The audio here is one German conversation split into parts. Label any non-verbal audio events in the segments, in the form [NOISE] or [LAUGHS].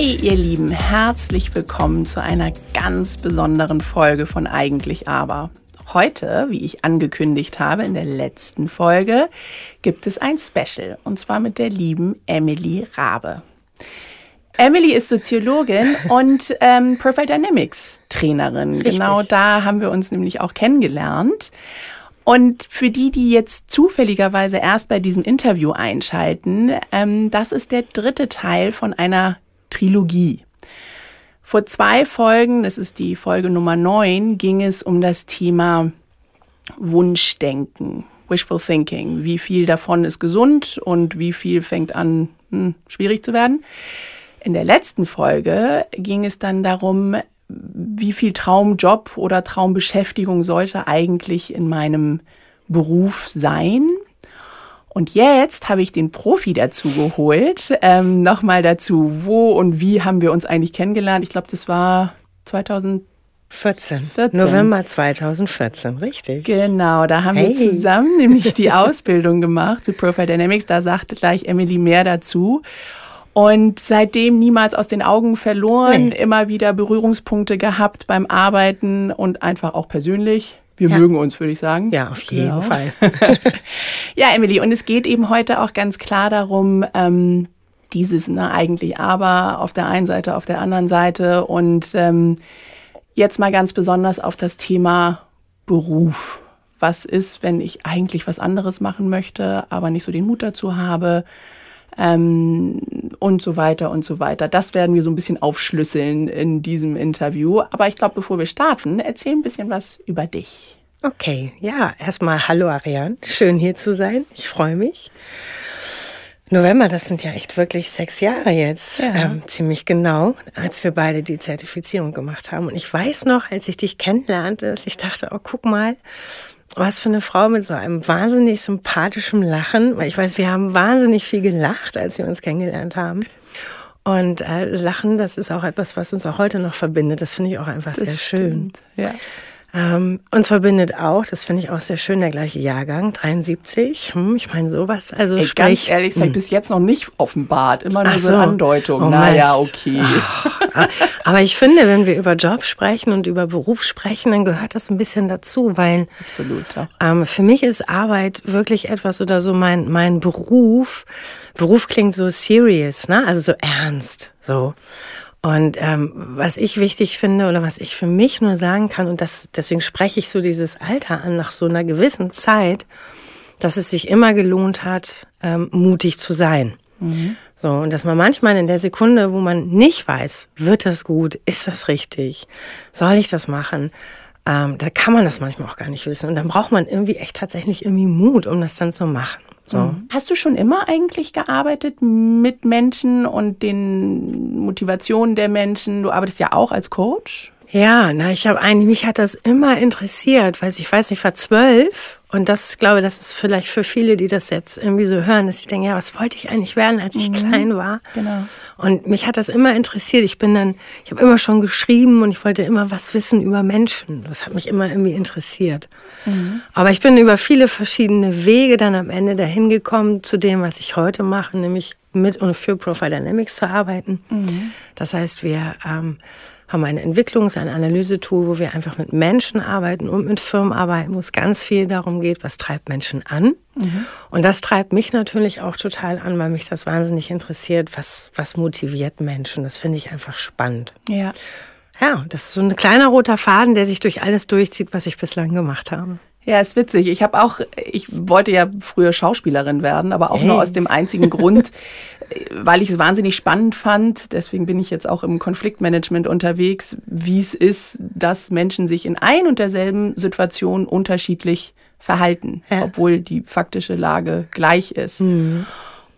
Hey ihr Lieben, herzlich willkommen zu einer ganz besonderen Folge von Eigentlich Aber. Heute, wie ich angekündigt habe in der letzten Folge, gibt es ein Special und zwar mit der lieben Emily Rabe. Emily ist Soziologin [LAUGHS] und ähm, Profile Dynamics Trainerin. Richtig. Genau da haben wir uns nämlich auch kennengelernt. Und für die, die jetzt zufälligerweise erst bei diesem Interview einschalten, ähm, das ist der dritte Teil von einer Trilogie. Vor zwei Folgen, das ist die Folge Nummer 9, ging es um das Thema Wunschdenken, Wishful Thinking. Wie viel davon ist gesund und wie viel fängt an, hm, schwierig zu werden. In der letzten Folge ging es dann darum, wie viel Traumjob oder Traumbeschäftigung sollte eigentlich in meinem Beruf sein. Und jetzt habe ich den Profi dazu geholt. Ähm, Nochmal dazu, wo und wie haben wir uns eigentlich kennengelernt? Ich glaube, das war 2014. 14. November 2014, richtig. Genau, da haben Hey. wir zusammen nämlich die [LAUGHS] Ausbildung gemacht zu Profile Dynamics. Da sagte gleich Emily mehr dazu. Und seitdem niemals aus den Augen verloren, Nee. immer wieder Berührungspunkte gehabt beim Arbeiten und einfach auch persönlich. Wir Ja. mögen uns, würde ich sagen. Ja, auf jeden Genau. Fall. [LAUGHS] Ja, Emily, und es geht eben heute auch ganz klar darum, ähm, dieses ne, eigentlich aber auf der einen Seite, auf der anderen Seite und ähm, jetzt mal ganz besonders auf das Thema Beruf. Was ist, wenn ich eigentlich was anderes machen möchte, aber nicht so den Mut dazu habe? Ähm, und so weiter und so weiter. Das werden wir so ein bisschen aufschlüsseln in diesem Interview. Aber ich glaube, bevor wir starten, erzähl ein bisschen was über dich. Okay, ja, erstmal hallo Ariane. Schön hier zu sein. Ich freue mich. November, das sind ja echt wirklich sechs Jahre jetzt, Ja. ähm, ziemlich genau, als wir beide die Zertifizierung gemacht haben. Und ich weiß noch, als ich dich kennenlernte, dass ich dachte, oh, guck mal, was für eine Frau mit so einem wahnsinnig sympathischen Lachen. Ich weiß, wir haben wahnsinnig viel gelacht, als wir uns kennengelernt haben. Und äh, Lachen, das ist auch etwas, was uns auch heute noch verbindet. Das finde ich auch einfach sehr schön. Ja. Ähm, uns verbindet auch, das finde ich auch sehr schön, der gleiche Jahrgang, 73. Hm, ich meine, sowas. Also Ey, sprich, ganz ehrlich, das habe ich bis jetzt noch nicht offenbart. Immer nur so so. Andeutungen. Oh, naja, okay. Aber ich finde, wenn wir über Job sprechen und über Beruf sprechen, dann gehört das ein bisschen dazu, weil Absolut. Ja. ähm, für mich ist Arbeit wirklich etwas oder so mein, mein Beruf. Beruf klingt so serious, ne? Also so ernst, so. Und ähm, was ich wichtig finde oder was ich für mich nur sagen kann, und das, deswegen spreche ich so dieses Alter an nach so einer gewissen Zeit, dass es sich immer gelohnt hat, ähm, mutig zu sein. So, und dass man manchmal in der Sekunde, wo man nicht weiß, wird das gut, ist das richtig, soll ich das machen, ähm, da kann man das manchmal auch gar nicht wissen. Und dann braucht man irgendwie echt tatsächlich irgendwie Mut, um das dann zu machen. So. Hast du schon immer eigentlich gearbeitet mit Menschen und den Motivationen der Menschen? Du arbeitest ja auch als Coach. Ja, na, ich habe eigentlich, mich hat das immer interessiert, weil ich weiß, ich war zwölf und das, ich glaube, das ist vielleicht für viele, die das jetzt irgendwie so hören, dass sie denken, ja, was wollte ich eigentlich werden, als ich klein war? Genau. Und mich hat das immer interessiert. Ich bin dann, ich habe immer schon geschrieben und ich wollte immer was wissen über Menschen. Das hat mich immer irgendwie interessiert. Aber ich bin über viele verschiedene Wege dann am Ende dahin gekommen zu dem, was ich heute mache, nämlich mit und für Profile Dynamics zu arbeiten. Das heißt, wir ähm, haben ein Entwicklungs-, ein Analysetool, wo wir einfach mit Menschen arbeiten und mit Firmen arbeiten, wo es ganz viel darum geht, was treibt Menschen an. Und das treibt mich natürlich auch total an, weil mich das wahnsinnig interessiert, was, was motiviert Menschen. Das finde ich einfach spannend. Ja. Ja, das ist so ein kleiner roter Faden, der sich durch alles durchzieht, was ich bislang gemacht habe. Ja, ist witzig. Ich habe auch, ich wollte ja früher Schauspielerin werden, aber auch nur Hey. aus dem einzigen Grund, [LAUGHS] weil ich es wahnsinnig spannend fand. Deswegen bin ich jetzt auch im Konfliktmanagement unterwegs, wie es ist, dass Menschen sich in ein und derselben Situation unterschiedlich verhalten, Ja. obwohl die faktische Lage gleich ist.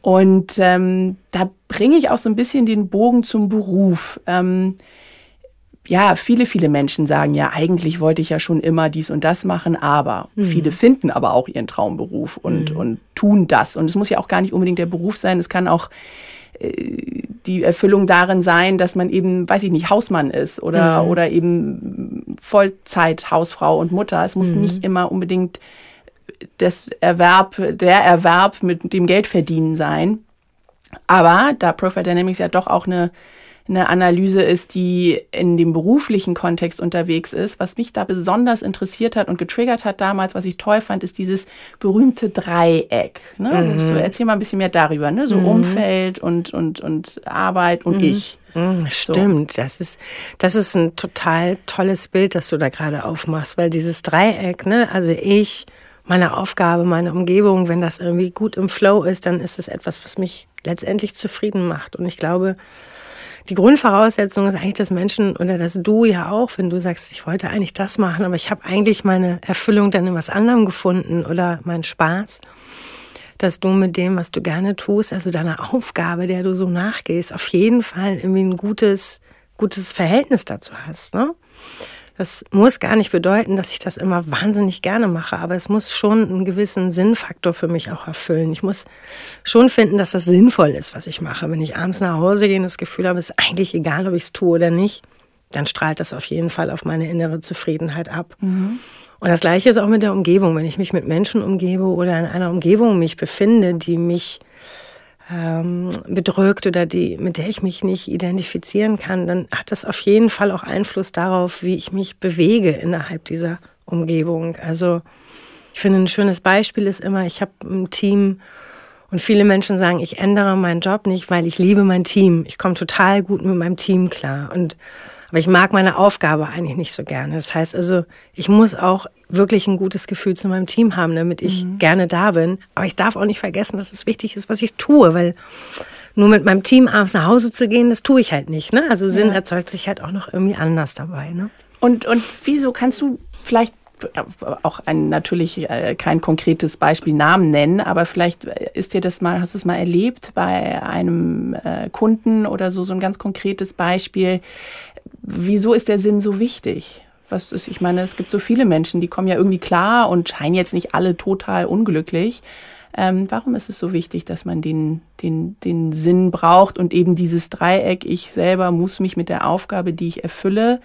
Und ähm, da bringe ich auch so ein bisschen den Bogen zum Beruf. Ähm, ja, viele, viele Menschen sagen ja, eigentlich wollte ich ja schon immer dies und das machen, aber viele finden aber auch ihren Traumberuf und, und tun das. Und es muss ja auch gar nicht unbedingt der Beruf sein, es kann auch äh, die Erfüllung darin sein, dass man eben, weiß ich nicht, Hausmann ist oder, oder eben Vollzeit Hausfrau und Mutter. Es muss nicht immer unbedingt das Erwerb, der Erwerb mit dem Geldverdienen sein. Aber da Profile Dynamics ja doch auch eine, eine Analyse ist, die in dem beruflichen Kontext unterwegs ist. Was mich da besonders interessiert hat und getriggert hat damals, was ich toll fand, ist dieses berühmte Dreieck. Ne? Mhm. So, erzähl mal ein bisschen mehr darüber, ne? so mhm. Umfeld und, und, und Arbeit und mhm. ich. Mhm, stimmt, so. das ist das ist ein total tolles Bild, das du da gerade aufmachst, weil dieses Dreieck, ne, also ich, meine Aufgabe, meine Umgebung, wenn das irgendwie gut im Flow ist, dann ist es etwas, was mich letztendlich zufrieden macht. Und ich glaube, die Grundvoraussetzung ist eigentlich, dass Menschen oder dass du ja auch, wenn du sagst, ich wollte eigentlich das machen, aber ich habe eigentlich meine Erfüllung dann in was anderem gefunden oder meinen Spaß, dass du mit dem, was du gerne tust, also deiner Aufgabe, der du so nachgehst, auf jeden Fall irgendwie ein gutes, gutes Verhältnis dazu hast. Ne? Das muss gar nicht bedeuten, dass ich das immer wahnsinnig gerne mache, aber es muss schon einen gewissen Sinnfaktor für mich auch erfüllen. Ich muss schon finden, dass das sinnvoll ist, was ich mache. Wenn ich abends nach Hause gehe und das Gefühl habe, es ist eigentlich egal, ob ich es tue oder nicht, dann strahlt das auf jeden Fall auf meine innere Zufriedenheit ab. Mhm. Und das Gleiche ist auch mit der Umgebung. Wenn ich mich mit Menschen umgebe oder in einer Umgebung mich befinde, die mich ähm, bedrückt oder die, mit der ich mich nicht identifizieren kann, dann hat das auf jeden Fall auch Einfluss darauf, wie ich mich bewege innerhalb dieser Umgebung. Also ich finde, ein schönes Beispiel ist immer, ich habe ein Team und viele Menschen sagen, ich ändere meinen Job nicht, weil ich liebe mein Team. Ich komme total gut mit meinem Team klar. Und aber ich mag meine Aufgabe eigentlich nicht so gerne. Das heißt also, ich muss auch wirklich ein gutes Gefühl zu meinem Team haben, damit ich mhm. gerne da bin. Aber ich darf auch nicht vergessen, dass es wichtig ist, was ich tue, weil nur mit meinem Team abends nach Hause zu gehen, das tue ich halt nicht. Ne? Also Sinn ja. erzeugt sich halt auch noch irgendwie anders dabei. Ne? Und, und wieso kannst du vielleicht auch ein natürlich äh, kein konkretes Beispiel Namen nennen, aber vielleicht ist dir das mal, hast du es mal erlebt bei einem äh, Kunden oder so, so ein ganz konkretes Beispiel, wieso ist der Sinn so wichtig? Was ist, ich meine, es gibt so viele Menschen, die kommen ja irgendwie klar und scheinen jetzt nicht alle total unglücklich. Ähm, warum ist es so wichtig, dass man den, den, den Sinn braucht und eben dieses Dreieck, ich selber muss mich mit der Aufgabe, die ich erfülle,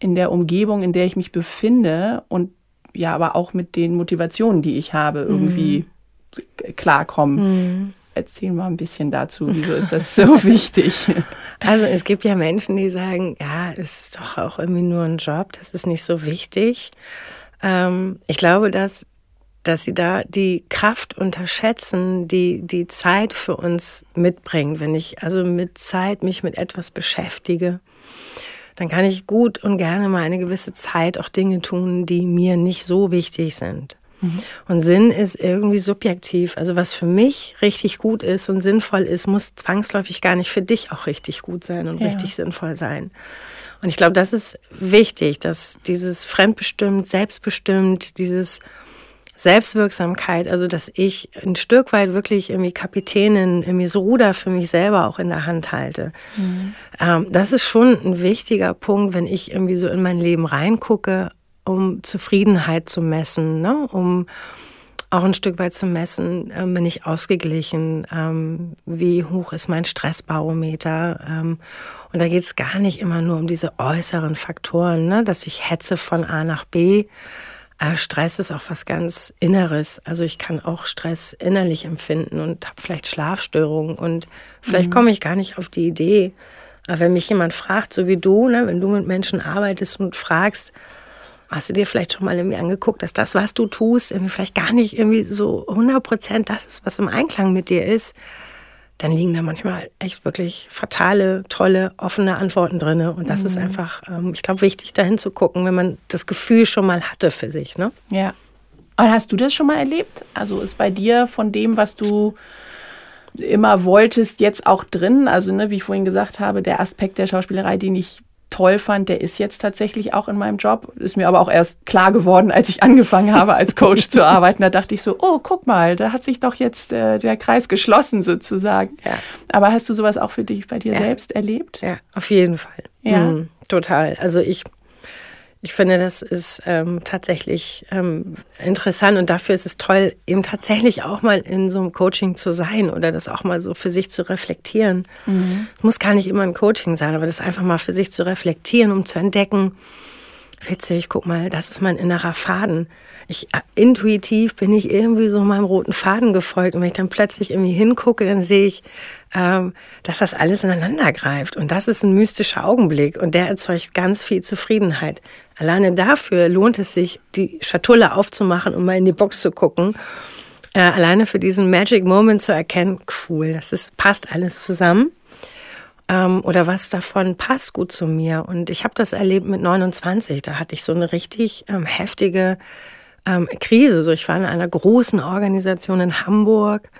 in der Umgebung, in der ich mich befinde und ja, aber auch mit den Motivationen, die ich habe, irgendwie mhm. klarkommen. Mhm. Erzähl mal ein bisschen dazu, wieso ist das so [LAUGHS] wichtig? Also es gibt ja Menschen, die sagen, ja, es ist doch auch irgendwie nur ein Job, das ist nicht so wichtig. Ähm, ich glaube, dass, dass sie da die Kraft unterschätzen, die die Zeit für uns mitbringt. Wenn ich also mit Zeit mich mit etwas beschäftige, dann kann ich gut und gerne mal eine gewisse Zeit auch Dinge tun, die mir nicht so wichtig sind. Und Sinn ist irgendwie subjektiv. Also was für mich richtig gut ist und sinnvoll ist, muss zwangsläufig gar nicht für dich auch richtig gut sein und ja. richtig sinnvoll sein. Und ich glaube, das ist wichtig, dass dieses fremdbestimmt, selbstbestimmt, dieses Selbstwirksamkeit, also dass ich ein Stück weit wirklich irgendwie Kapitänin, irgendwie so Ruder für mich selber auch in der Hand halte. Mhm. Ähm, das ist schon ein wichtiger Punkt, wenn ich irgendwie so in mein Leben reingucke um Zufriedenheit zu messen, ne? um auch ein Stück weit zu messen, äh, bin ich ausgeglichen, ähm, wie hoch ist mein Stressbarometer. Ähm, und da geht es gar nicht immer nur um diese äußeren Faktoren, ne? dass ich hetze von A nach B. Äh, Stress ist auch was ganz Inneres. Also ich kann auch Stress innerlich empfinden und habe vielleicht Schlafstörungen und vielleicht mhm. komme ich gar nicht auf die Idee. Aber wenn mich jemand fragt, so wie du, ne, wenn du mit Menschen arbeitest und fragst, hast du dir vielleicht schon mal irgendwie angeguckt, dass das, was du tust, irgendwie vielleicht gar nicht irgendwie so 100 Prozent das ist, was im Einklang mit dir ist, dann liegen da manchmal echt wirklich fatale, tolle, offene Antworten drin. Und das mhm. ist einfach, ähm, ich glaube, wichtig dahin zu gucken, wenn man das Gefühl schon mal hatte für sich. Ne? Ja. Und hast du das schon mal erlebt? Also ist bei dir von dem, was du immer wolltest, jetzt auch drin? Also, ne, wie ich vorhin gesagt habe, der Aspekt der Schauspielerei, den ich toll fand, der ist jetzt tatsächlich auch in meinem Job. Ist mir aber auch erst klar geworden, als ich angefangen habe, als Coach zu [LAUGHS] arbeiten. Da dachte ich so, oh, guck mal, da hat sich doch jetzt äh, der Kreis geschlossen sozusagen. Ja. Aber hast du sowas auch für dich bei dir ja. selbst erlebt? Ja, auf jeden Fall. Ja. Mhm, total. Also ich ich finde, das ist ähm, tatsächlich ähm, interessant und dafür ist es toll, eben tatsächlich auch mal in so einem Coaching zu sein oder das auch mal so für sich zu reflektieren. Mhm. Es muss gar nicht immer ein Coaching sein, aber das einfach mal für sich zu reflektieren, um zu entdecken, witzig, guck mal, das ist mein innerer Faden. Ich, äh, intuitiv bin ich irgendwie so meinem roten Faden gefolgt. Und wenn ich dann plötzlich irgendwie hingucke, dann sehe ich, ähm, dass das alles ineinander greift. Und das ist ein mystischer Augenblick. Und der erzeugt ganz viel Zufriedenheit. Alleine dafür lohnt es sich, die Schatulle aufzumachen und mal in die Box zu gucken. Äh, alleine für diesen Magic Moment zu erkennen, cool, das ist, passt alles zusammen ähm, oder was davon passt gut zu mir. Und ich habe das erlebt mit 29. Da hatte ich so eine richtig ähm, heftige ähm, Krise. So, ich war in einer großen Organisation in Hamburg.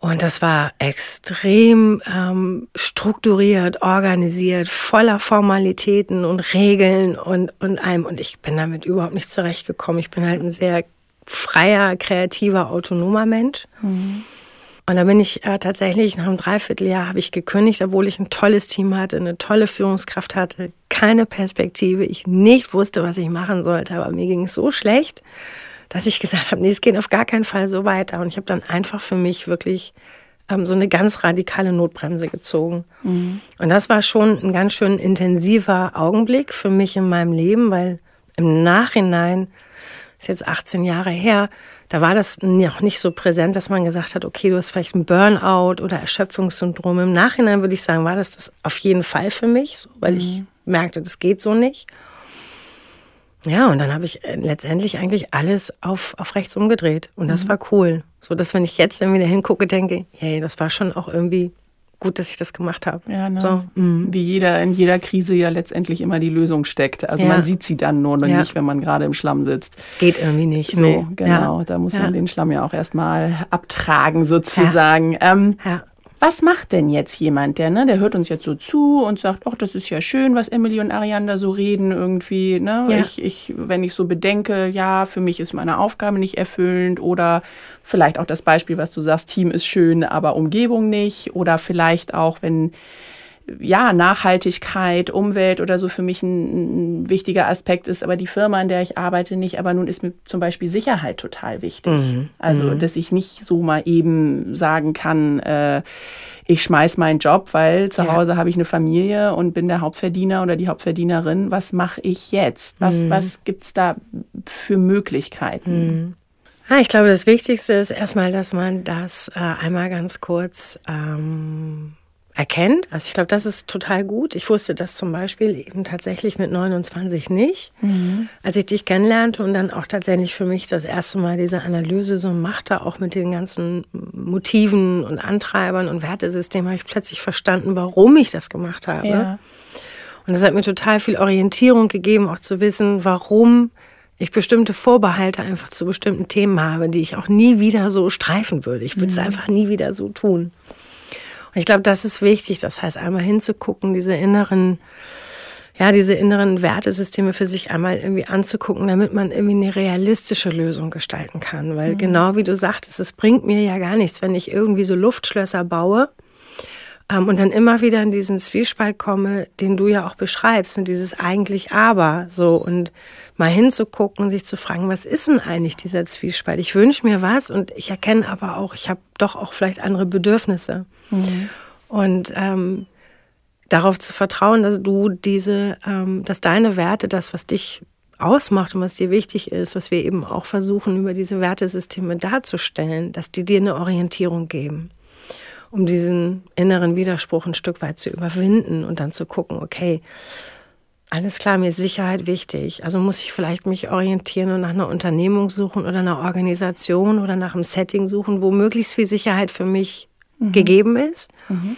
Und das war extrem ähm, strukturiert, organisiert, voller Formalitäten und Regeln und, und allem. Und ich bin damit überhaupt nicht zurechtgekommen. Ich bin halt ein sehr freier, kreativer, autonomer Mensch. Mhm. Und da bin ich äh, tatsächlich nach einem Dreivierteljahr habe ich gekündigt, obwohl ich ein tolles Team hatte, eine tolle Führungskraft hatte, keine Perspektive, ich nicht wusste, was ich machen sollte. Aber mir ging es so schlecht, dass ich gesagt habe, nee, es geht auf gar keinen Fall so weiter. Und ich habe dann einfach für mich wirklich ähm, so eine ganz radikale Notbremse gezogen. Mhm. Und das war schon ein ganz schön intensiver Augenblick für mich in meinem Leben, weil im Nachhinein, ist jetzt 18 Jahre her, da war das noch nicht so präsent, dass man gesagt hat, okay, du hast vielleicht ein Burnout oder Erschöpfungssyndrom. Im Nachhinein würde ich sagen, war das das auf jeden Fall für mich, so, weil mhm. ich merkte, das geht so nicht. Ja, und dann habe ich äh, letztendlich eigentlich alles auf, auf rechts umgedreht. Und das mhm. war cool. So dass, wenn ich jetzt dann wieder hingucke, denke, hey, das war schon auch irgendwie gut, dass ich das gemacht habe. Ja, ne? so, mm. Wie jeder in jeder Krise ja letztendlich immer die Lösung steckt. Also ja. man sieht sie dann nur ja. nicht, wenn man gerade im Schlamm sitzt. Geht irgendwie nicht. So, nee. genau. Da muss man den Schlamm ja auch erstmal abtragen, sozusagen. Ähm, ja. Was macht denn jetzt jemand, der, ne, der hört uns jetzt so zu und sagt, ach, das ist ja schön, was Emily und Ariane da so reden irgendwie, ne? Ja. Ich, ich, wenn ich so bedenke, ja, für mich ist meine Aufgabe nicht erfüllend oder vielleicht auch das Beispiel, was du sagst, Team ist schön, aber Umgebung nicht oder vielleicht auch, wenn ja, Nachhaltigkeit, Umwelt oder so für mich ein, ein, wichtiger Aspekt ist, aber die Firma, in der ich arbeite, nicht. Aber nun ist mir zum Beispiel Sicherheit total wichtig. Mhm. Also, mhm. dass ich nicht so mal eben sagen kann, äh, ich schmeiß meinen Job, weil zu ja. Hause habe ich eine Familie und bin der Hauptverdiener oder die Hauptverdienerin. Was mache ich jetzt? Was, mhm. was gibt's da für Möglichkeiten? Mhm. Ja, ich glaube, das Wichtigste ist erstmal, dass man das äh, einmal ganz kurz ähm, erkennt. Also ich glaube, das ist total gut. Ich wusste das zum Beispiel eben tatsächlich mit 29 nicht. Mhm. Als ich dich kennenlernte und dann auch tatsächlich für mich das erste Mal diese Analyse so machte, auch mit den ganzen Motiven und Antreibern und Wertesystemen, habe ich plötzlich verstanden, warum ich das gemacht habe. Ja. Und das hat mir total viel Orientierung gegeben, auch zu wissen, warum ich bestimmte Vorbehalte einfach zu bestimmten Themen habe, die ich auch nie wieder so streifen würde. Ich würde es mhm. einfach nie wieder so tun. Ich glaube, das ist wichtig. Das heißt, einmal hinzugucken, diese inneren, ja, diese inneren Wertesysteme für sich einmal irgendwie anzugucken, damit man irgendwie eine realistische Lösung gestalten kann. Weil mhm. genau wie du sagtest, es bringt mir ja gar nichts, wenn ich irgendwie so Luftschlösser baue und dann immer wieder in diesen Zwiespalt komme, den du ja auch beschreibst, und dieses eigentlich aber so und mal hinzugucken und sich zu fragen, was ist denn eigentlich dieser Zwiespalt? Ich wünsche mir was und ich erkenne aber auch, ich habe doch auch vielleicht andere Bedürfnisse. Mhm. Und ähm, darauf zu vertrauen, dass du diese, ähm, dass deine Werte, das, was dich ausmacht und was dir wichtig ist, was wir eben auch versuchen, über diese Wertesysteme darzustellen, dass die dir eine Orientierung geben, um diesen inneren Widerspruch ein Stück weit zu überwinden und dann zu gucken, okay, alles klar, mir ist Sicherheit wichtig. Also muss ich vielleicht mich orientieren und nach einer Unternehmung suchen oder einer Organisation oder nach einem Setting suchen, wo möglichst viel Sicherheit für mich mhm. gegeben ist, mhm.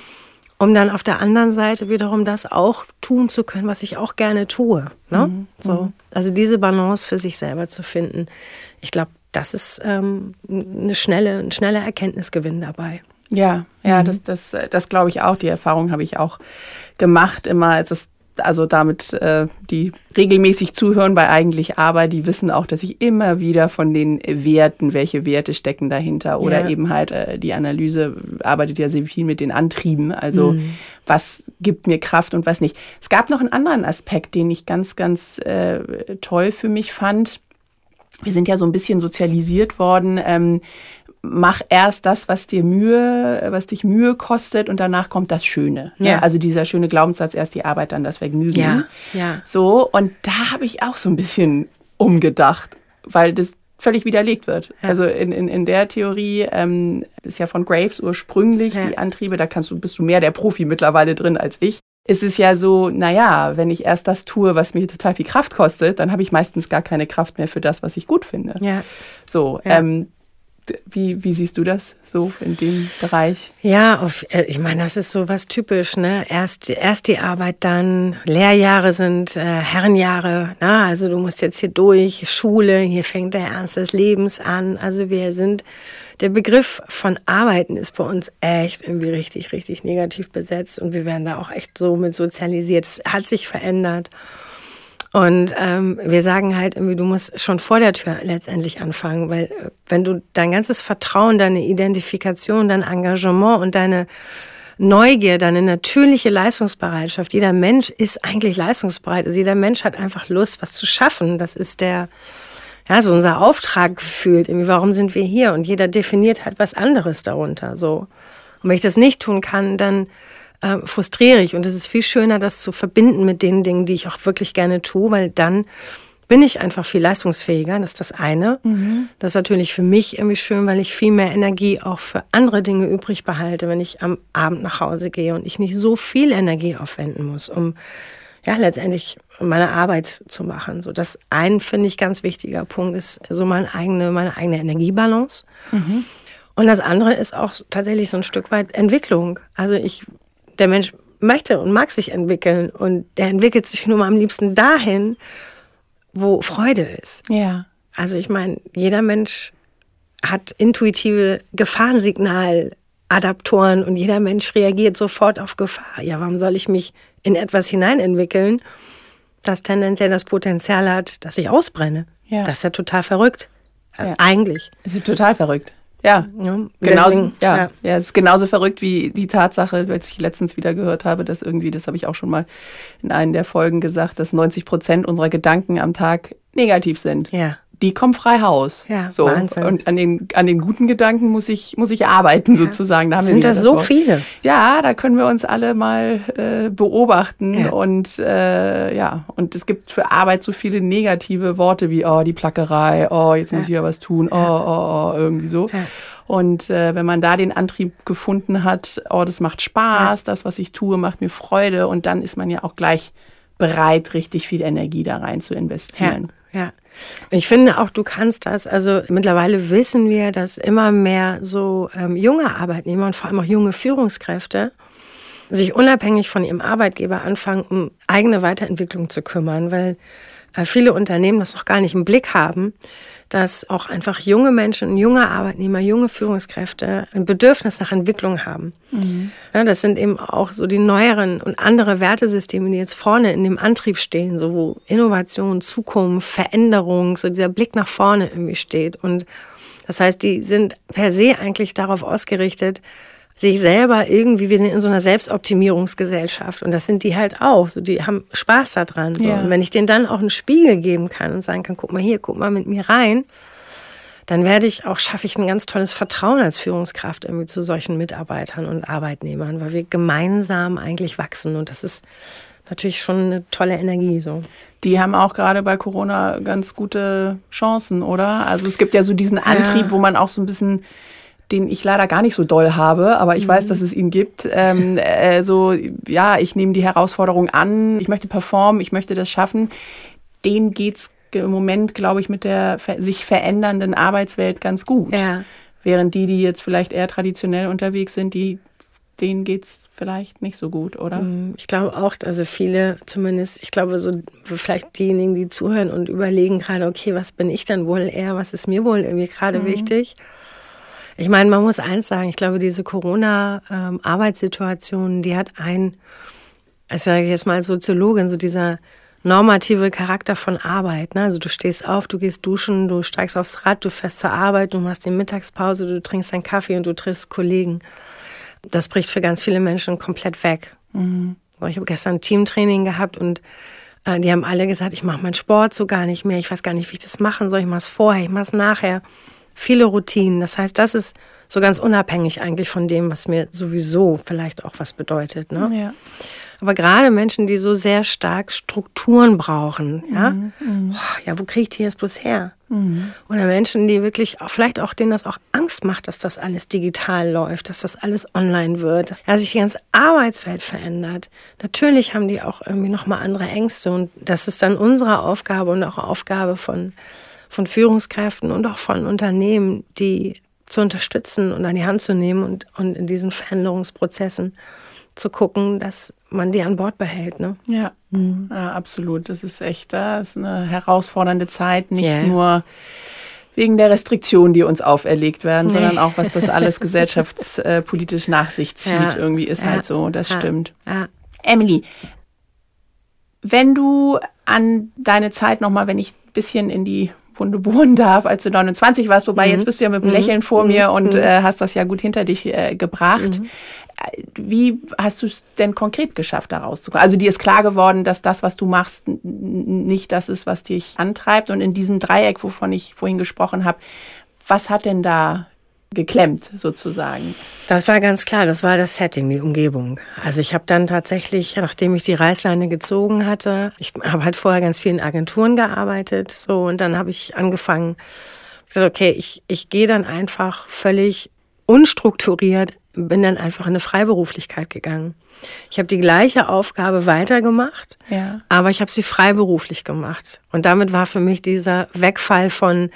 um dann auf der anderen Seite wiederum das auch tun zu können, was ich auch gerne tue. Ne? Mhm. So, mhm. also diese Balance für sich selber zu finden. Ich glaube, das ist ähm, eine schnelle, ein schneller Erkenntnisgewinn dabei. Ja, ja, mhm. das, das, das glaube ich auch. Die Erfahrung habe ich auch gemacht. Immer, das also damit äh, die regelmäßig zuhören bei eigentlich Arbeit, die wissen auch, dass ich immer wieder von den Werten, welche Werte stecken dahinter oder ja. eben halt äh, die Analyse arbeitet ja sehr viel mit den Antrieben, also mhm. was gibt mir Kraft und was nicht. Es gab noch einen anderen Aspekt, den ich ganz, ganz äh, toll für mich fand. Wir sind ja so ein bisschen sozialisiert worden. Ähm, mach erst das, was dir Mühe, was dich Mühe kostet und danach kommt das Schöne. Ne? Ja. Also dieser schöne Glaubenssatz, erst die Arbeit, dann das Vergnügen. Ja, ja. So, und da habe ich auch so ein bisschen umgedacht, weil das völlig widerlegt wird. Ja. Also in, in, in der Theorie ähm, ist ja von Graves ursprünglich ja. die Antriebe, da kannst du, bist du mehr der Profi mittlerweile drin als ich. Ist es ja so, naja, wenn ich erst das tue, was mir total viel Kraft kostet, dann habe ich meistens gar keine Kraft mehr für das, was ich gut finde. Ja. So, ja. Ähm, wie, wie siehst du das so in dem Bereich? Ja, auf, äh, ich meine, das ist so was typisch, ne? Erst, erst die Arbeit, dann Lehrjahre sind äh, Herrenjahre, ne? Also du musst jetzt hier durch, Schule, hier fängt der Ernst des Lebens an. Also wir sind, der Begriff von Arbeiten ist bei uns echt irgendwie richtig, richtig negativ besetzt und wir werden da auch echt so mit sozialisiert. Es hat sich verändert. Und ähm, wir sagen halt irgendwie, du musst schon vor der Tür letztendlich anfangen, weil äh, wenn du dein ganzes Vertrauen, deine Identifikation, dein Engagement und deine Neugier, deine natürliche Leistungsbereitschaft, jeder Mensch ist eigentlich leistungsbereit. Also jeder Mensch hat einfach Lust, was zu schaffen. Das ist der, ja, so unser Auftrag gefühlt. Irgendwie, warum sind wir hier? Und jeder definiert halt was anderes darunter. So. Und wenn ich das nicht tun kann, dann äh, frustriere ich. Und es ist viel schöner, das zu verbinden mit den Dingen, die ich auch wirklich gerne tue, weil dann bin ich einfach viel leistungsfähiger. Das ist das eine. Mhm. Das ist natürlich für mich irgendwie schön, weil ich viel mehr Energie auch für andere Dinge übrig behalte, wenn ich am Abend nach Hause gehe und ich nicht so viel Energie aufwenden muss, um ja letztendlich meine Arbeit zu machen. So das ein finde ich ganz wichtiger Punkt ist so meine eigene meine eigene Energiebalance. Mhm. Und das andere ist auch tatsächlich so ein Stück weit Entwicklung. Also ich der Mensch möchte und mag sich entwickeln und der entwickelt sich nur mal am liebsten dahin, wo Freude ist. Ja. Also ich meine, jeder Mensch hat intuitive Gefahrensignaladaptoren und jeder Mensch reagiert sofort auf Gefahr. Ja, warum soll ich mich in etwas hineinentwickeln, das tendenziell das Potenzial hat, dass ich ausbrenne? Ja. Das ist ja total verrückt. Also ja. eigentlich. Das ist total verrückt. Ja, ja genauso, deswegen, ja, ja. ja, es ist genauso verrückt wie die Tatsache, als ich letztens wieder gehört habe, dass irgendwie, das habe ich auch schon mal in einer der Folgen gesagt, dass 90 Prozent unserer Gedanken am Tag negativ sind. Ja die kommen frei Haus. Ja, so. Wahnsinn. Und an den, an den guten Gedanken muss ich, muss ich arbeiten, sozusagen. Da haben Sind das so Wort. viele? Ja, da können wir uns alle mal äh, beobachten. Ja. Und äh, ja, und es gibt für Arbeit so viele negative Worte wie, oh, die Plackerei, oh, jetzt muss ich ja was tun, oh, oh, oh, irgendwie so. Ja. Und äh, wenn man da den Antrieb gefunden hat, oh, das macht Spaß, das, was ich tue, macht mir Freude. Und dann ist man ja auch gleich bereit, richtig viel Energie da rein zu investieren. Ja, ja. Ich finde auch, du kannst das. Also mittlerweile wissen wir, dass immer mehr so ähm, junge Arbeitnehmer und vor allem auch junge Führungskräfte sich unabhängig von ihrem Arbeitgeber anfangen, um eigene Weiterentwicklung zu kümmern, weil äh, viele Unternehmen das noch gar nicht im Blick haben, dass auch einfach junge Menschen, junge Arbeitnehmer, junge Führungskräfte ein Bedürfnis nach Entwicklung haben. Mhm. Ja, das sind eben auch so die neueren und andere Wertesysteme, die jetzt vorne in dem Antrieb stehen, so wo Innovation, Zukunft, Veränderung, so dieser Blick nach vorne irgendwie steht. Und das heißt, die sind per se eigentlich darauf ausgerichtet, sich selber irgendwie, wir sind in so einer Selbstoptimierungsgesellschaft und das sind die halt auch. So, die haben Spaß daran. So. Ja. Und wenn ich denen dann auch einen Spiegel geben kann und sagen kann, guck mal hier, guck mal mit mir rein, dann werde ich auch, schaffe ich ein ganz tolles Vertrauen als Führungskraft irgendwie zu solchen Mitarbeitern und Arbeitnehmern, weil wir gemeinsam eigentlich wachsen und das ist natürlich schon eine tolle Energie so. Die haben auch gerade bei Corona ganz gute Chancen, oder? Also es gibt ja so diesen Antrieb, ja. wo man auch so ein bisschen den ich leider gar nicht so doll habe, aber ich mhm. weiß, dass es ihn gibt. Ähm, [LAUGHS] äh, so, ja, ich nehme die Herausforderung an, ich möchte performen, ich möchte das schaffen. Den geht's im Moment, glaube ich, mit der sich verändernden Arbeitswelt ganz gut. Ja. Während die, die jetzt vielleicht eher traditionell unterwegs sind, die denen geht's vielleicht nicht so gut, oder? Mhm. Ich glaube auch, also viele zumindest, ich glaube so vielleicht diejenigen, die zuhören und überlegen gerade, okay, was bin ich denn wohl eher, was ist mir wohl irgendwie gerade mhm. wichtig? Ich meine, man muss eins sagen, ich glaube, diese Corona-Arbeitssituation, ähm, die hat ein, ich sage jetzt mal als Soziologin, so dieser normative Charakter von Arbeit. Ne? Also du stehst auf, du gehst duschen, du steigst aufs Rad, du fährst zur Arbeit, du machst die Mittagspause, du trinkst deinen Kaffee und du triffst Kollegen. Das bricht für ganz viele Menschen komplett weg. Mhm. Ich habe gestern ein Teamtraining gehabt und äh, die haben alle gesagt, ich mache meinen Sport so gar nicht mehr, ich weiß gar nicht, wie ich das machen soll, ich mache es vorher, ich mache es nachher. Viele Routinen. Das heißt, das ist so ganz unabhängig eigentlich von dem, was mir sowieso vielleicht auch was bedeutet. Ne? Ja. Aber gerade Menschen, die so sehr stark Strukturen brauchen, ja, mhm. mhm. ja, wo kriege ich die jetzt bloß her? Mhm. Oder Menschen, die wirklich vielleicht auch denen das auch Angst macht, dass das alles digital läuft, dass das alles online wird, ja, sich die ganze Arbeitswelt verändert. Natürlich haben die auch irgendwie nochmal andere Ängste und das ist dann unsere Aufgabe und auch Aufgabe von, von Führungskräften und auch von Unternehmen, die zu unterstützen und an die Hand zu nehmen und, und in diesen Veränderungsprozessen zu gucken, dass man die an Bord behält. Ne? Ja. Mhm. ja, absolut. Das ist echt, das ist eine herausfordernde Zeit, nicht yeah. nur wegen der Restriktionen, die uns auferlegt werden, nee. sondern auch, was das [LAUGHS] alles gesellschaftspolitisch nach sich zieht. Ja. Irgendwie ist ja. halt so, das stimmt. Emily, wenn du an deine Zeit nochmal, wenn ich ein bisschen in die Wunde bohren darf, als du 29 warst, wobei mhm. jetzt bist du ja mit dem mhm. Lächeln vor mhm. mir und mhm. äh, hast das ja gut hinter dich äh, gebracht. Mhm. Wie hast du es denn konkret geschafft, da rauszukommen? Also dir ist klar geworden, dass das, was du machst, nicht das ist, was dich antreibt. Und in diesem Dreieck, wovon ich vorhin gesprochen habe, was hat denn da geklemmt sozusagen? Das war ganz klar, das war das Setting, die Umgebung. Also ich habe dann tatsächlich, nachdem ich die Reißleine gezogen hatte, ich habe halt vorher ganz vielen Agenturen gearbeitet, so und dann habe ich angefangen, gesagt, okay, ich, ich gehe dann einfach völlig unstrukturiert bin dann einfach in eine Freiberuflichkeit gegangen. Ich habe die gleiche Aufgabe weitergemacht, ja. aber ich habe sie freiberuflich gemacht. Und damit war für mich dieser Wegfall von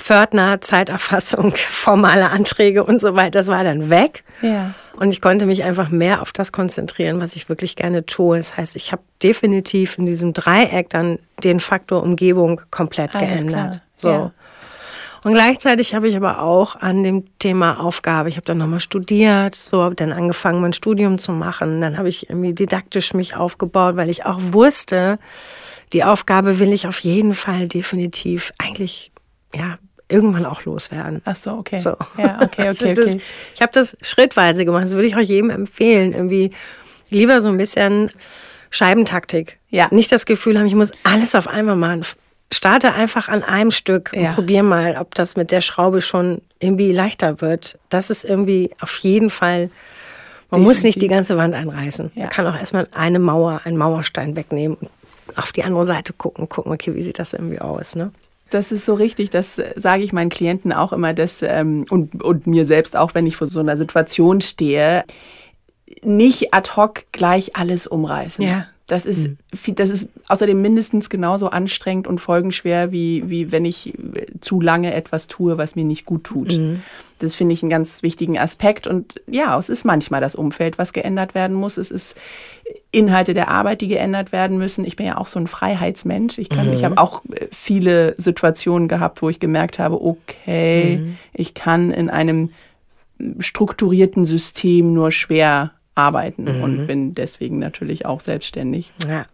Pförtner, Zeiterfassung, [LAUGHS] formale Anträge und so weiter, das war dann weg. Ja. Und ich konnte mich einfach mehr auf das konzentrieren, was ich wirklich gerne tue. Das heißt, ich habe definitiv in diesem Dreieck dann den Faktor Umgebung komplett Alles geändert. Klar. So. Ja. Und gleichzeitig habe ich aber auch an dem Thema Aufgabe, ich habe dann nochmal studiert, so habe dann angefangen, mein Studium zu machen. Dann habe ich irgendwie didaktisch mich aufgebaut, weil ich auch wusste, die Aufgabe will ich auf jeden Fall definitiv eigentlich, ja, irgendwann auch loswerden. Ach so, okay. So. Ja, okay, okay, [LAUGHS] okay. Das, ich habe das schrittweise gemacht. Das würde ich auch jedem empfehlen. Irgendwie lieber so ein bisschen Scheibentaktik. Ja. Nicht das Gefühl haben, ich muss alles auf einmal machen starte einfach an einem Stück und ja. probier mal, ob das mit der Schraube schon irgendwie leichter wird. Das ist irgendwie auf jeden Fall. Man Definitiv. muss nicht die ganze Wand einreißen. Ja. Man kann auch erstmal eine Mauer, einen Mauerstein wegnehmen und auf die andere Seite gucken, gucken, okay, wie sieht das irgendwie aus, ne? Das ist so richtig, das sage ich meinen Klienten auch immer, dass, ähm, und, und mir selbst auch, wenn ich vor so einer Situation stehe, nicht ad hoc gleich alles umreißen. Ja. Das ist, mhm. das ist außerdem mindestens genauso anstrengend und folgenschwer, wie, wie wenn ich zu lange etwas tue, was mir nicht gut tut. Mhm. Das finde ich einen ganz wichtigen Aspekt. Und ja, es ist manchmal das Umfeld, was geändert werden muss. Es ist Inhalte der Arbeit, die geändert werden müssen. Ich bin ja auch so ein Freiheitsmensch. Ich kann, mhm. ich habe auch äh, viele Situationen gehabt, wo ich gemerkt habe, okay, mhm. ich kann in einem strukturierten System nur schwer arbeiten mhm. und bin deswegen natürlich auch selbstständig. Ja.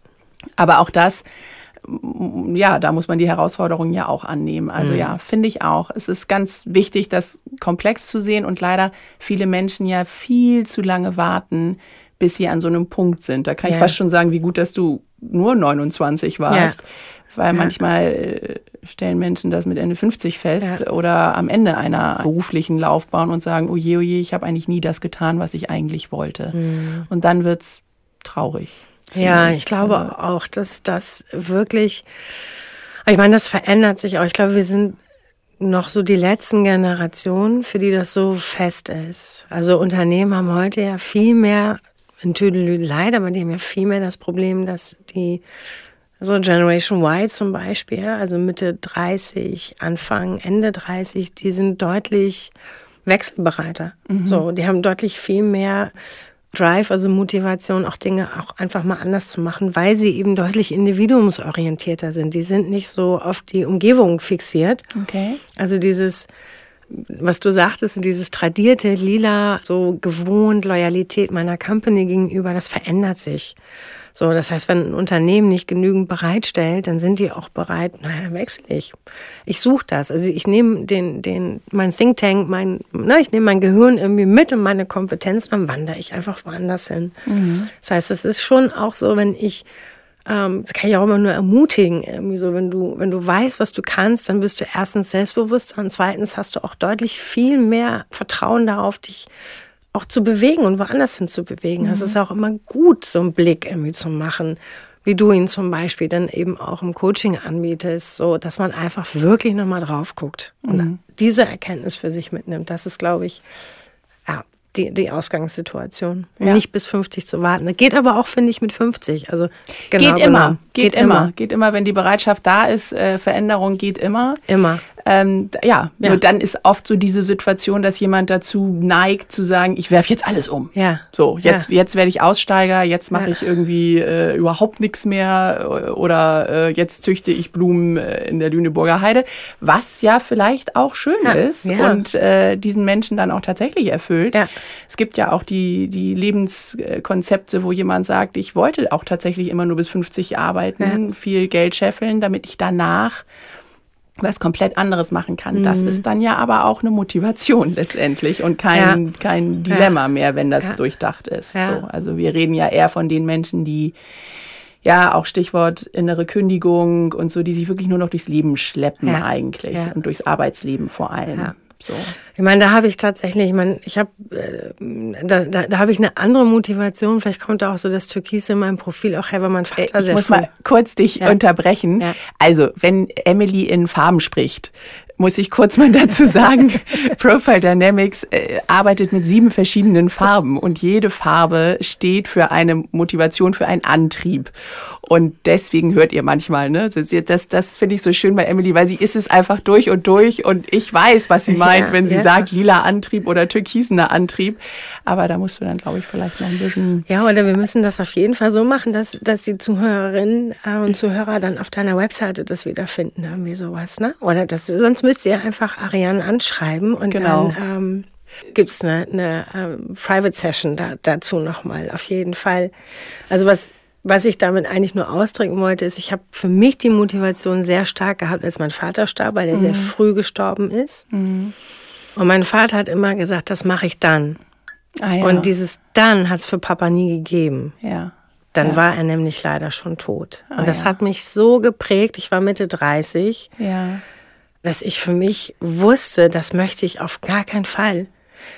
Aber auch das, ja, da muss man die Herausforderungen ja auch annehmen. Also mhm. ja, finde ich auch. Es ist ganz wichtig, das komplex zu sehen und leider viele Menschen ja viel zu lange warten, bis sie an so einem Punkt sind. Da kann ja. ich fast schon sagen, wie gut, dass du nur 29 warst. Ja. Weil manchmal äh, stellen Menschen das mit Ende 50 fest ja. oder am Ende einer beruflichen Laufbahn und sagen, oh je, oh je, ich habe eigentlich nie das getan, was ich eigentlich wollte. Mhm. Und dann wird's traurig. Ja, ich glaube also auch, dass das wirklich, ich meine, das verändert sich auch. Ich glaube, wir sind noch so die letzten Generationen, für die das so fest ist. Also Unternehmen haben heute ja viel mehr, in Tüdelü leider, aber die haben ja viel mehr das Problem, dass die so Generation Y zum Beispiel, also Mitte 30, Anfang, Ende 30, die sind deutlich wechselbereiter. Mhm. So, die haben deutlich viel mehr Drive, also Motivation, auch Dinge auch einfach mal anders zu machen, weil sie eben deutlich individuumsorientierter sind. Die sind nicht so auf die Umgebung fixiert. Okay. Also dieses, was du sagtest, dieses tradierte Lila, so gewohnt, Loyalität meiner Company gegenüber, das verändert sich. So, das heißt, wenn ein Unternehmen nicht genügend bereitstellt, dann sind die auch bereit, naja, dann wechsle ich. Ich suche das. Also ich nehme den, den, mein Think Tank, mein, na, ich nehme mein Gehirn irgendwie mit und meine Kompetenzen, dann wandere ich einfach woanders hin. Mhm. Das heißt, es ist schon auch so, wenn ich ähm, das kann ich auch immer nur ermutigen, irgendwie so, wenn du, wenn du weißt, was du kannst, dann bist du erstens selbstbewusster und zweitens hast du auch deutlich viel mehr Vertrauen darauf, dich auch zu bewegen und woanders hin zu bewegen. Mhm. Es ist auch immer gut, so einen Blick irgendwie zu machen, wie du ihn zum Beispiel dann eben auch im Coaching anbietest, so dass man einfach wirklich nochmal drauf guckt und mhm. diese Erkenntnis für sich mitnimmt. Das ist, glaube ich, die, die Ausgangssituation. Ja. Nicht bis 50 zu warten. Geht aber auch, finde ich, mit 50. Also genau, geht immer. Geht, geht immer. immer. Geht immer, wenn die Bereitschaft da ist. Äh, Veränderung geht immer. Immer. Ähm, ja, ja, nur dann ist oft so diese Situation, dass jemand dazu neigt zu sagen, ich werfe jetzt alles um. Ja. So, jetzt, ja. jetzt werde ich Aussteiger, jetzt mache ja. ich irgendwie äh, überhaupt nichts mehr äh, oder äh, jetzt züchte ich Blumen äh, in der Lüneburger Heide, was ja vielleicht auch schön ja. ist und äh, diesen Menschen dann auch tatsächlich erfüllt. Ja. Es gibt ja auch die, die Lebenskonzepte, wo jemand sagt, ich wollte auch tatsächlich immer nur bis 50 arbeiten, viel Geld scheffeln, damit ich danach was komplett anderes machen kann. Mhm. Das ist dann ja aber auch eine Motivation [LAUGHS] letztendlich und kein, ja. kein Dilemma ja. mehr, wenn das ja. durchdacht ist. So, also wir reden ja eher von den Menschen, die ja auch Stichwort innere Kündigung und so, die sich wirklich nur noch durchs Leben schleppen eigentlich und durchs Arbeitsleben vor allem. So. Ich meine, da habe ich tatsächlich, ich meine, ich habe, äh, da, da, da habe ich eine andere Motivation. Vielleicht kommt da auch so das Türkis in meinem Profil auch her, weil mein Vater ich sehr muss früh. mal kurz dich ja. unterbrechen. Ja. Also, wenn Emily in Farben spricht, muss ich kurz mal dazu sagen, [LAUGHS] Profile Dynamics äh, arbeitet mit sieben verschiedenen Farben und jede Farbe steht für eine Motivation, für einen Antrieb. Und deswegen hört ihr manchmal, ne? Das, das, das finde ich so schön bei Emily, weil sie ist es einfach durch und durch und ich weiß, was sie meint, ja, wenn sie ja. sagt lila Antrieb oder türkisener Antrieb. Aber da musst du dann, glaube ich, vielleicht noch ein bisschen. Ja, oder wir müssen das auf jeden Fall so machen, dass, dass die Zuhörerinnen äh, und Zuhörer dann auf deiner Webseite das wiederfinden, irgendwie sowas, ne? Oder das, sonst müsst ihr einfach Ariane anschreiben und genau. dann ähm, gibt es eine, eine ähm, Private Session da, dazu nochmal, auf jeden Fall. Also was was ich damit eigentlich nur ausdrücken wollte, ist, ich habe für mich die Motivation sehr stark gehabt, als mein Vater starb, weil er mhm. sehr früh gestorben ist. Mhm. Und mein Vater hat immer gesagt, das mache ich dann. Ah, ja. Und dieses dann hat es für Papa nie gegeben. Ja. Dann ja. war er nämlich leider schon tot. Ah, und das ja. hat mich so geprägt. Ich war Mitte 30. Ja dass ich für mich wusste, das möchte ich auf gar keinen Fall.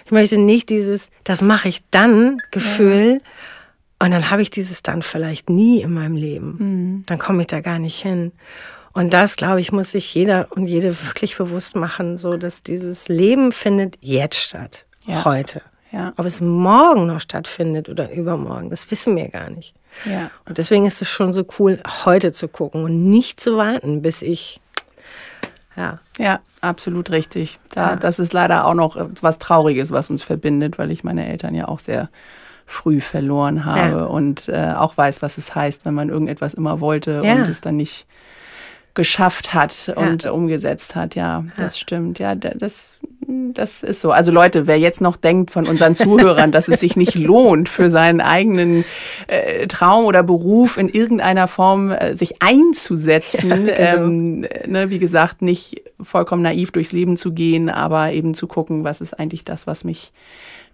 Ich möchte nicht dieses, das mache ich dann Gefühl. Und dann habe ich dieses dann vielleicht nie in meinem Leben. Mhm. Dann komme ich da gar nicht hin. Und das, glaube ich, muss sich jeder und jede wirklich bewusst machen, so dass dieses Leben findet jetzt statt. Ja. Heute. Ja. Ob es morgen noch stattfindet oder übermorgen, das wissen wir gar nicht. Ja. Und deswegen ist es schon so cool, heute zu gucken und nicht zu warten, bis ich ja. Ja, absolut richtig. Da, ja. Das ist leider auch noch was Trauriges, was uns verbindet, weil ich meine Eltern ja auch sehr früh verloren habe ja. und äh, auch weiß, was es heißt, wenn man irgendetwas immer wollte ja. und es dann nicht geschafft hat und ja. umgesetzt hat. Ja, das ja. stimmt. Ja, das, das ist so. Also Leute, wer jetzt noch denkt von unseren Zuhörern, dass es sich nicht [LAUGHS] lohnt, für seinen eigenen äh, Traum oder Beruf in irgendeiner Form äh, sich einzusetzen, ja, genau. ähm, ne, wie gesagt, nicht vollkommen naiv durchs Leben zu gehen, aber eben zu gucken, was ist eigentlich das, was mich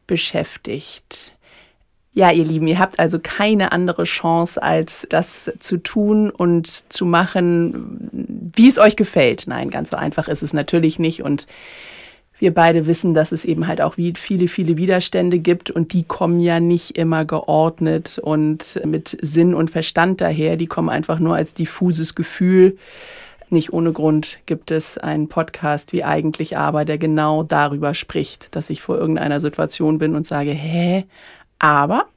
beschäftigt. Ja, ihr Lieben, ihr habt also keine andere Chance, als das zu tun und zu machen, wie es euch gefällt. Nein, ganz so einfach ist es natürlich nicht. Und wir beide wissen, dass es eben halt auch viele, viele Widerstände gibt und die kommen ja nicht immer geordnet und mit Sinn und Verstand daher. Die kommen einfach nur als diffuses Gefühl. Nicht ohne Grund gibt es einen Podcast wie eigentlich aber, der genau darüber spricht, dass ich vor irgendeiner Situation bin und sage, hä, aber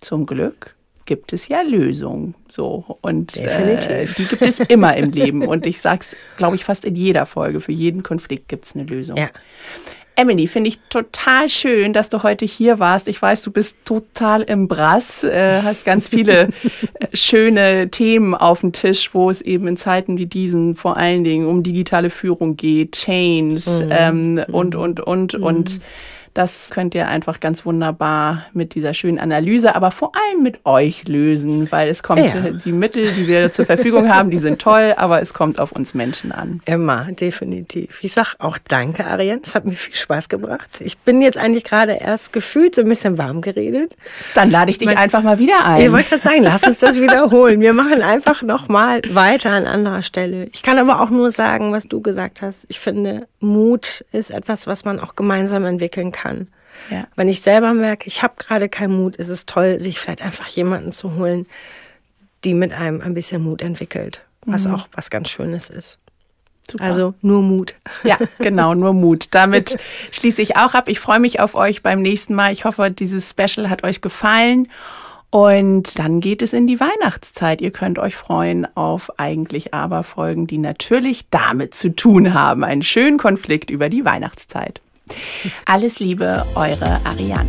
zum Glück gibt es ja Lösungen. So. Und äh, die gibt es immer im Leben. Und ich sage es, glaube ich, fast in jeder Folge. Für jeden Konflikt gibt es eine Lösung. Ja. Emily, finde ich total schön, dass du heute hier warst. Ich weiß, du bist total im Brass, äh, hast ganz viele äh, schöne Themen auf dem Tisch, wo es eben in Zeiten wie diesen vor allen Dingen um digitale Führung geht, Change mhm. ähm, und, und, und, mhm. und Das könnt ihr einfach ganz wunderbar mit dieser schönen Analyse, aber vor allem mit euch lösen, weil es kommt, ja. die Mittel, die wir zur Verfügung haben, die sind toll, aber es kommt auf uns Menschen an. Immer, definitiv. Ich sag auch danke, Ariane. Es hat mir viel Spaß gebracht. Ich bin jetzt eigentlich gerade erst gefühlt so ein bisschen warm geredet. Dann lade ich dich mein, einfach mal wieder ein. Ich wollte gerade sagen, lass uns das wiederholen. Wir machen einfach nochmal weiter an anderer Stelle. Ich kann aber auch nur sagen, was du gesagt hast. Ich finde, Mut ist etwas, was man auch gemeinsam entwickeln kann. Ja. Wenn ich selber merke, ich habe gerade keinen Mut, ist es toll, sich vielleicht einfach jemanden zu holen, die mit einem ein bisschen Mut entwickelt, was mhm. auch was ganz Schönes ist. Super. Also nur Mut. Ja, [LAUGHS] genau, nur Mut. Damit schließe ich auch ab. Ich freue mich auf euch beim nächsten Mal. Ich hoffe, dieses Special hat euch gefallen. Und dann geht es in die Weihnachtszeit. Ihr könnt euch freuen auf eigentlich aber Folgen, die natürlich damit zu tun haben. Einen schönen Konflikt über die Weihnachtszeit. Alles Liebe, eure Ariane.